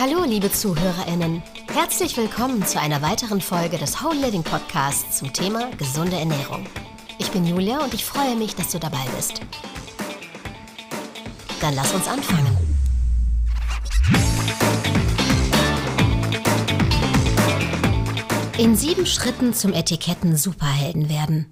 Hallo, liebe ZuhörerInnen. Herzlich willkommen zu einer weiteren Folge des Whole Living Podcasts zum Thema gesunde Ernährung. Ich bin Julia und ich freue mich, dass du dabei bist. Dann lass uns anfangen. In sieben Schritten zum Etiketten Superhelden werden.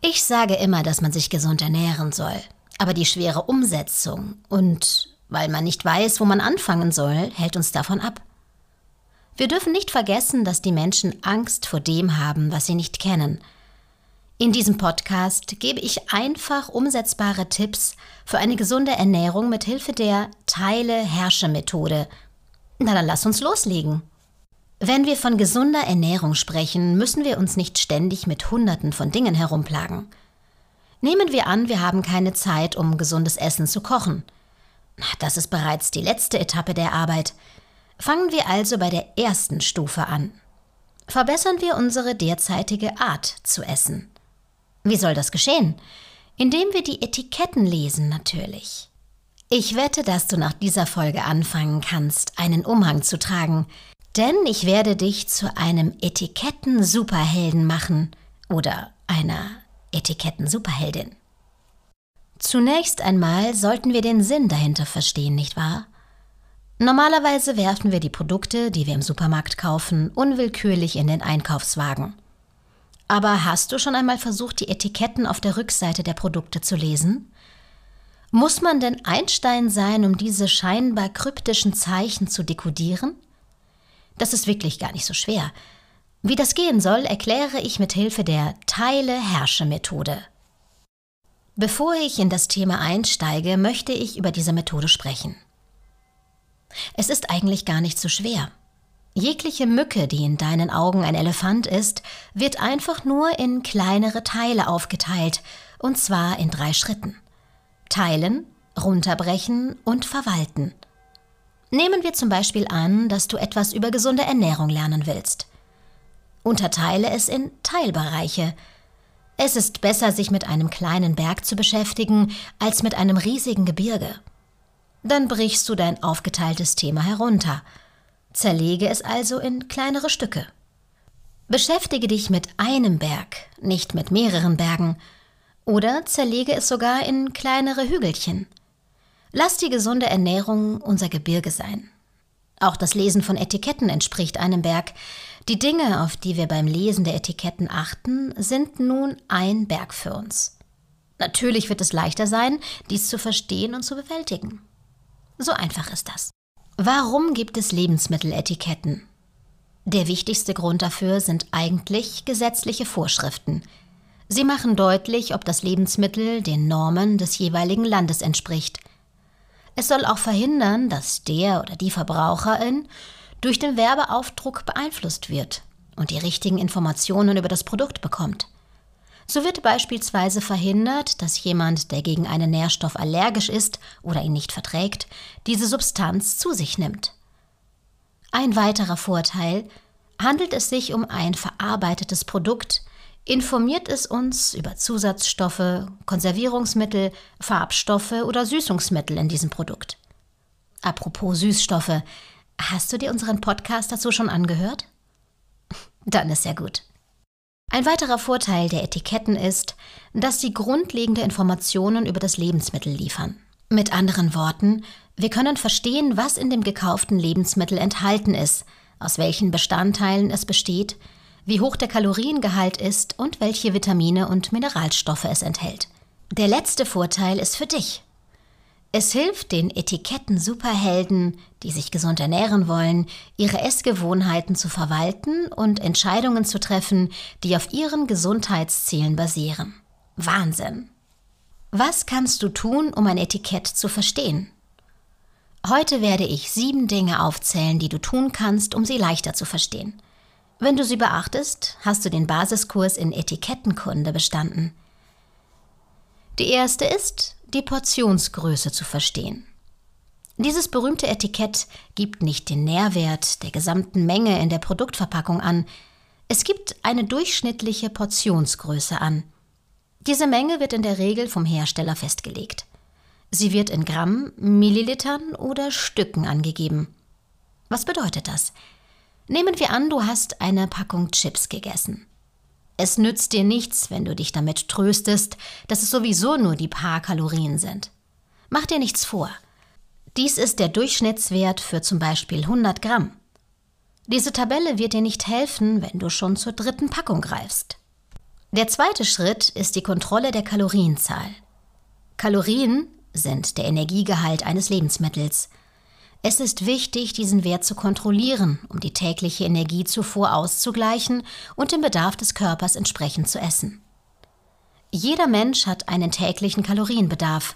Ich sage immer, dass man sich gesund ernähren soll. Aber die schwere Umsetzung und weil man nicht weiß, wo man anfangen soll, hält uns davon ab. Wir dürfen nicht vergessen, dass die Menschen Angst vor dem haben, was sie nicht kennen. In diesem Podcast gebe ich einfach umsetzbare Tipps für eine gesunde Ernährung mit Hilfe der Teile-Herrsche-Methode. Na dann lass uns loslegen. Wenn wir von gesunder Ernährung sprechen, müssen wir uns nicht ständig mit Hunderten von Dingen herumplagen. Nehmen wir an, wir haben keine Zeit, um gesundes Essen zu kochen. Das ist bereits die letzte Etappe der Arbeit. Fangen wir also bei der ersten Stufe an. Verbessern wir unsere derzeitige Art zu essen. Wie soll das geschehen? Indem wir die Etiketten lesen natürlich. Ich wette, dass du nach dieser Folge anfangen kannst, einen Umhang zu tragen, denn ich werde dich zu einem Etiketten-Superhelden machen oder einer Etiketten-Superheldin. Zunächst einmal sollten wir den Sinn dahinter verstehen, nicht wahr? Normalerweise werfen wir die Produkte, die wir im Supermarkt kaufen, unwillkürlich in den Einkaufswagen. Aber hast du schon einmal versucht, die Etiketten auf der Rückseite der Produkte zu lesen? Muss man denn Einstein sein, um diese scheinbar kryptischen Zeichen zu dekodieren? Das ist wirklich gar nicht so schwer. Wie das gehen soll, erkläre ich mit Hilfe der Teile-Herrsche-Methode. Bevor ich in das Thema einsteige, möchte ich über diese Methode sprechen. Es ist eigentlich gar nicht so schwer. Jegliche Mücke, die in deinen Augen ein Elefant ist, wird einfach nur in kleinere Teile aufgeteilt, und zwar in drei Schritten. Teilen, runterbrechen und verwalten. Nehmen wir zum Beispiel an, dass du etwas über gesunde Ernährung lernen willst. Unterteile es in Teilbereiche. Es ist besser, sich mit einem kleinen Berg zu beschäftigen, als mit einem riesigen Gebirge. Dann brichst du dein aufgeteiltes Thema herunter. Zerlege es also in kleinere Stücke. Beschäftige dich mit einem Berg, nicht mit mehreren Bergen, oder zerlege es sogar in kleinere Hügelchen. Lass die gesunde Ernährung unser Gebirge sein. Auch das Lesen von Etiketten entspricht einem Berg. Die Dinge, auf die wir beim Lesen der Etiketten achten, sind nun ein Berg für uns. Natürlich wird es leichter sein, dies zu verstehen und zu bewältigen. So einfach ist das. Warum gibt es Lebensmitteletiketten? Der wichtigste Grund dafür sind eigentlich gesetzliche Vorschriften. Sie machen deutlich, ob das Lebensmittel den Normen des jeweiligen Landes entspricht. Es soll auch verhindern, dass der oder die Verbraucherin durch den Werbeaufdruck beeinflusst wird und die richtigen Informationen über das Produkt bekommt. So wird beispielsweise verhindert, dass jemand, der gegen einen Nährstoff allergisch ist oder ihn nicht verträgt, diese Substanz zu sich nimmt. Ein weiterer Vorteil handelt es sich um ein verarbeitetes Produkt, informiert es uns über Zusatzstoffe, Konservierungsmittel, Farbstoffe oder Süßungsmittel in diesem Produkt. Apropos Süßstoffe, hast du dir unseren Podcast dazu schon angehört? Dann ist ja gut. Ein weiterer Vorteil der Etiketten ist, dass sie grundlegende Informationen über das Lebensmittel liefern. Mit anderen Worten, wir können verstehen, was in dem gekauften Lebensmittel enthalten ist, aus welchen Bestandteilen es besteht, wie hoch der Kaloriengehalt ist und welche Vitamine und Mineralstoffe es enthält. Der letzte Vorteil ist für dich. Es hilft den Etiketten-Superhelden, die sich gesund ernähren wollen, ihre Essgewohnheiten zu verwalten und Entscheidungen zu treffen, die auf ihren Gesundheitszielen basieren. Wahnsinn! Was kannst du tun, um ein Etikett zu verstehen? Heute werde ich sieben Dinge aufzählen, die du tun kannst, um sie leichter zu verstehen. Wenn du sie beachtest, hast du den Basiskurs in Etikettenkunde bestanden. Die erste ist, die Portionsgröße zu verstehen. Dieses berühmte Etikett gibt nicht den Nährwert der gesamten Menge in der Produktverpackung an, es gibt eine durchschnittliche Portionsgröße an. Diese Menge wird in der Regel vom Hersteller festgelegt. Sie wird in Gramm, Millilitern oder Stücken angegeben. Was bedeutet das? Nehmen wir an, du hast eine Packung Chips gegessen. Es nützt dir nichts, wenn du dich damit tröstest, dass es sowieso nur die paar Kalorien sind. Mach dir nichts vor. Dies ist der Durchschnittswert für zum Beispiel 100 Gramm. Diese Tabelle wird dir nicht helfen, wenn du schon zur dritten Packung greifst. Der zweite Schritt ist die Kontrolle der Kalorienzahl. Kalorien sind der Energiegehalt eines Lebensmittels. Es ist wichtig, diesen Wert zu kontrollieren, um die tägliche Energiezufuhr auszugleichen und den Bedarf des Körpers entsprechend zu essen. Jeder Mensch hat einen täglichen Kalorienbedarf.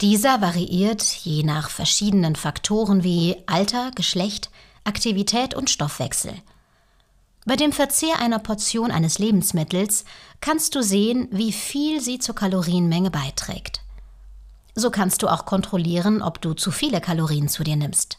Dieser variiert je nach verschiedenen Faktoren wie Alter, Geschlecht, Aktivität und Stoffwechsel. Bei dem Verzehr einer Portion eines Lebensmittels kannst du sehen, wie viel sie zur Kalorienmenge beiträgt. So kannst du auch kontrollieren, ob du zu viele Kalorien zu dir nimmst.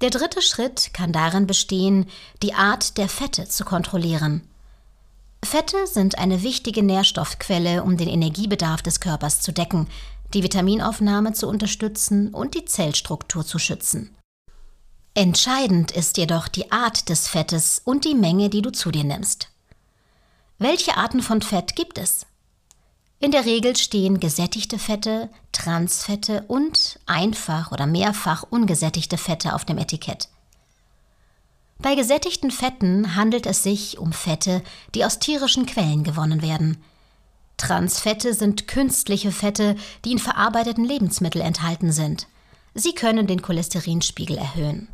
Der dritte Schritt kann darin bestehen, die Art der Fette zu kontrollieren. Fette sind eine wichtige Nährstoffquelle, um den Energiebedarf des Körpers zu decken, die Vitaminaufnahme zu unterstützen und die Zellstruktur zu schützen. Entscheidend ist jedoch die Art des Fettes und die Menge, die du zu dir nimmst. Welche Arten von Fett gibt es? In der Regel stehen gesättigte Fette, Transfette und einfach oder mehrfach ungesättigte Fette auf dem Etikett. Bei gesättigten Fetten handelt es sich um Fette, die aus tierischen Quellen gewonnen werden. Transfette sind künstliche Fette, die in verarbeiteten Lebensmitteln enthalten sind. Sie können den Cholesterinspiegel erhöhen.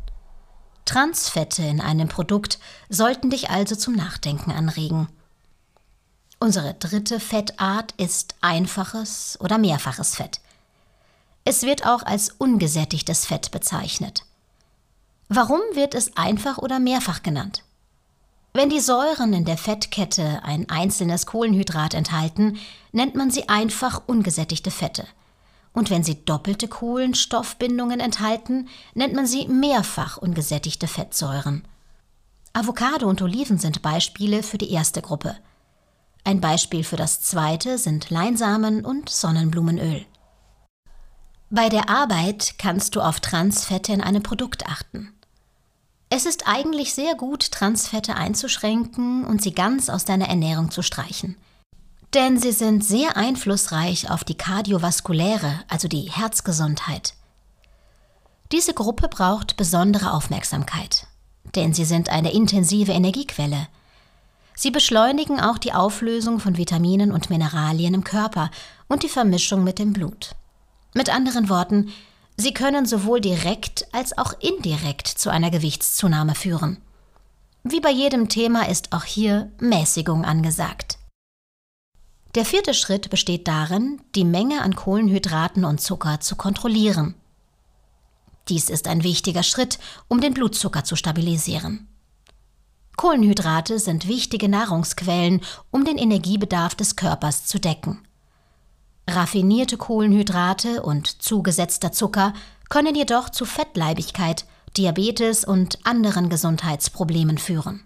Transfette in einem Produkt sollten dich also zum Nachdenken anregen. Unsere dritte Fettart ist einfaches oder mehrfaches Fett. Es wird auch als ungesättigtes Fett bezeichnet. Warum wird es einfach oder mehrfach genannt? Wenn die Säuren in der Fettkette ein einzelnes Kohlenhydrat enthalten, nennt man sie einfach ungesättigte Fette. Und wenn sie doppelte Kohlenstoffbindungen enthalten, nennt man sie mehrfach ungesättigte Fettsäuren. Avocado und Oliven sind Beispiele für die erste Gruppe – ein Beispiel für das zweite sind Leinsamen und Sonnenblumenöl. Bei der Arbeit kannst du auf Transfette in einem Produkt achten. Es ist eigentlich sehr gut, Transfette einzuschränken und sie ganz aus deiner Ernährung zu streichen. Denn sie sind sehr einflussreich auf die kardiovaskuläre, also die Herzgesundheit. Diese Gruppe braucht besondere Aufmerksamkeit, denn sie sind eine intensive Energiequelle – Sie beschleunigen auch die Auflösung von Vitaminen und Mineralien im Körper und die Vermischung mit dem Blut. Mit anderen Worten, sie können sowohl direkt als auch indirekt zu einer Gewichtszunahme führen. Wie bei jedem Thema ist auch hier Mäßigung angesagt. Der vierte Schritt besteht darin, die Menge an Kohlenhydraten und Zucker zu kontrollieren. Dies ist ein wichtiger Schritt, um den Blutzucker zu stabilisieren. Kohlenhydrate sind wichtige Nahrungsquellen, um den Energiebedarf des Körpers zu decken. Raffinierte Kohlenhydrate und zugesetzter Zucker können jedoch zu Fettleibigkeit, Diabetes und anderen Gesundheitsproblemen führen.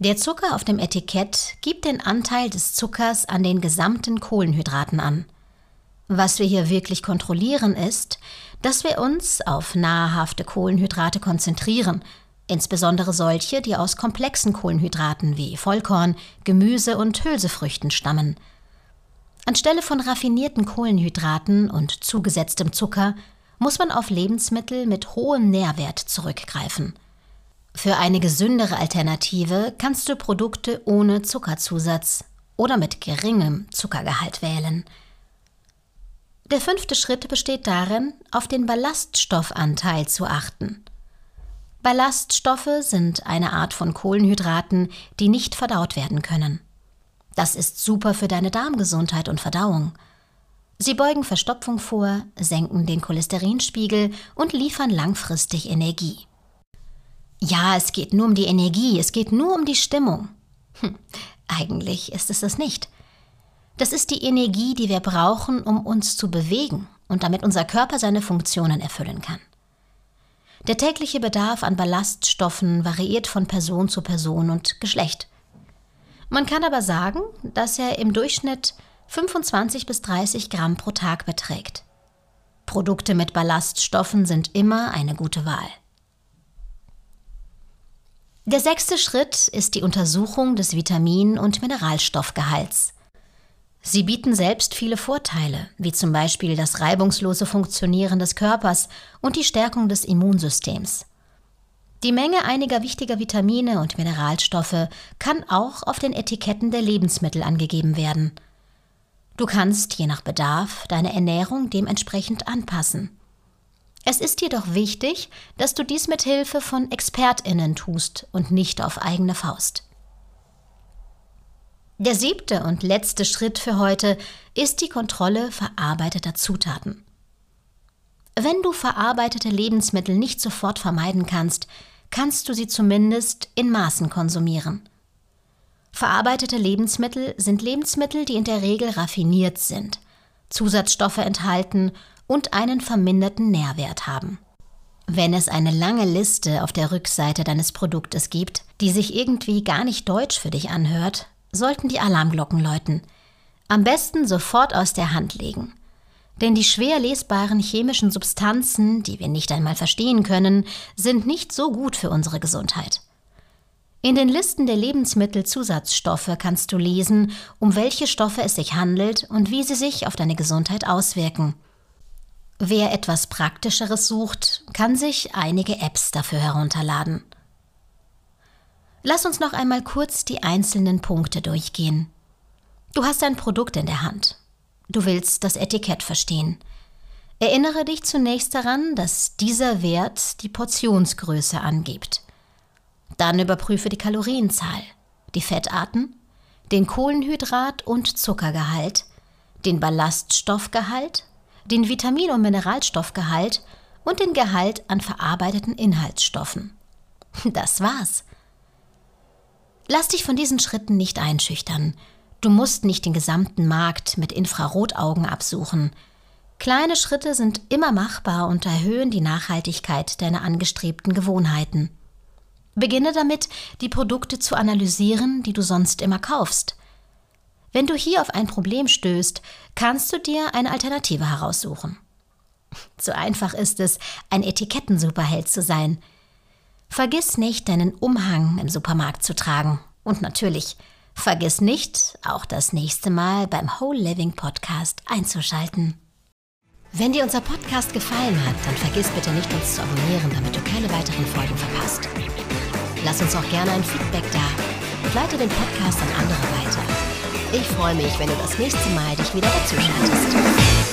Der Zucker auf dem Etikett gibt den Anteil des Zuckers an den gesamten Kohlenhydraten an. Was wir hier wirklich kontrollieren ist, dass wir uns auf nahrhafte Kohlenhydrate konzentrieren, insbesondere solche, die aus komplexen Kohlenhydraten wie Vollkorn, Gemüse und Hülsefrüchten stammen. Anstelle von raffinierten Kohlenhydraten und zugesetztem Zucker muss man auf Lebensmittel mit hohem Nährwert zurückgreifen. Für eine gesündere Alternative kannst du Produkte ohne Zuckerzusatz oder mit geringem Zuckergehalt wählen. Der fünfte Schritt besteht darin, auf den Ballaststoffanteil zu achten. Ballaststoffe sind eine Art von Kohlenhydraten, die nicht verdaut werden können. Das ist super für deine Darmgesundheit und Verdauung. Sie beugen Verstopfung vor, senken den Cholesterinspiegel und liefern langfristig Energie. Ja, es geht nur um die Energie, es geht nur um die Stimmung. Hm, eigentlich ist es das nicht. Das ist die Energie, die wir brauchen, um uns zu bewegen und damit unser Körper seine Funktionen erfüllen kann. Der tägliche Bedarf an Ballaststoffen variiert von Person zu Person und Geschlecht. Man kann aber sagen, dass er im Durchschnitt 25 bis 30 Gramm pro Tag beträgt. Produkte mit Ballaststoffen sind immer eine gute Wahl. Der sechste Schritt ist die Untersuchung des Vitamin- und Mineralstoffgehalts. Sie bieten selbst viele Vorteile, wie zum Beispiel das reibungslose Funktionieren des Körpers und die Stärkung des Immunsystems. Die Menge einiger wichtiger Vitamine und Mineralstoffe kann auch auf den Etiketten der Lebensmittel angegeben werden. Du kannst je nach Bedarf deine Ernährung dementsprechend anpassen. Es ist jedoch wichtig, dass du dies mit Hilfe von Expertinnen tust und nicht auf eigene Faust. Der siebte und letzte Schritt für heute ist die Kontrolle verarbeiteter Zutaten. Wenn du verarbeitete Lebensmittel nicht sofort vermeiden kannst, kannst du sie zumindest in Maßen konsumieren. Verarbeitete Lebensmittel sind Lebensmittel, die in der Regel raffiniert sind, Zusatzstoffe enthalten und einen verminderten Nährwert haben. Wenn es eine lange Liste auf der Rückseite deines Produktes gibt, die sich irgendwie gar nicht deutsch für dich anhört, sollten die Alarmglocken läuten. Am besten sofort aus der Hand legen. Denn die schwer lesbaren chemischen Substanzen, die wir nicht einmal verstehen können, sind nicht so gut für unsere Gesundheit. In den Listen der Lebensmittelzusatzstoffe kannst du lesen, um welche Stoffe es sich handelt und wie sie sich auf deine Gesundheit auswirken. Wer etwas Praktischeres sucht, kann sich einige Apps dafür herunterladen. Lass uns noch einmal kurz die einzelnen Punkte durchgehen. Du hast ein Produkt in der Hand. Du willst das Etikett verstehen. Erinnere dich zunächst daran, dass dieser Wert die Portionsgröße angibt. Dann überprüfe die Kalorienzahl, die Fettarten, den Kohlenhydrat- und Zuckergehalt, den Ballaststoffgehalt, den Vitamin- und Mineralstoffgehalt und den Gehalt an verarbeiteten Inhaltsstoffen. Das war's. Lass dich von diesen Schritten nicht einschüchtern. Du musst nicht den gesamten Markt mit Infrarotaugen absuchen. Kleine Schritte sind immer machbar und erhöhen die Nachhaltigkeit deiner angestrebten Gewohnheiten. Beginne damit, die Produkte zu analysieren, die du sonst immer kaufst. Wenn du hier auf ein Problem stößt, kannst du dir eine Alternative heraussuchen. So einfach ist es, ein Etikettensuperheld zu sein. Vergiss nicht, deinen Umhang im Supermarkt zu tragen. Und natürlich, Vergiss nicht, auch das nächste Mal beim Whole Living Podcast einzuschalten. Wenn dir unser Podcast gefallen hat, dann vergiss bitte nicht, uns zu abonnieren, damit du keine weiteren Folgen verpasst. Lass uns auch gerne ein Feedback da und leite den Podcast an andere weiter. Ich freue mich, wenn du das nächste Mal dich wieder dazu schaltest.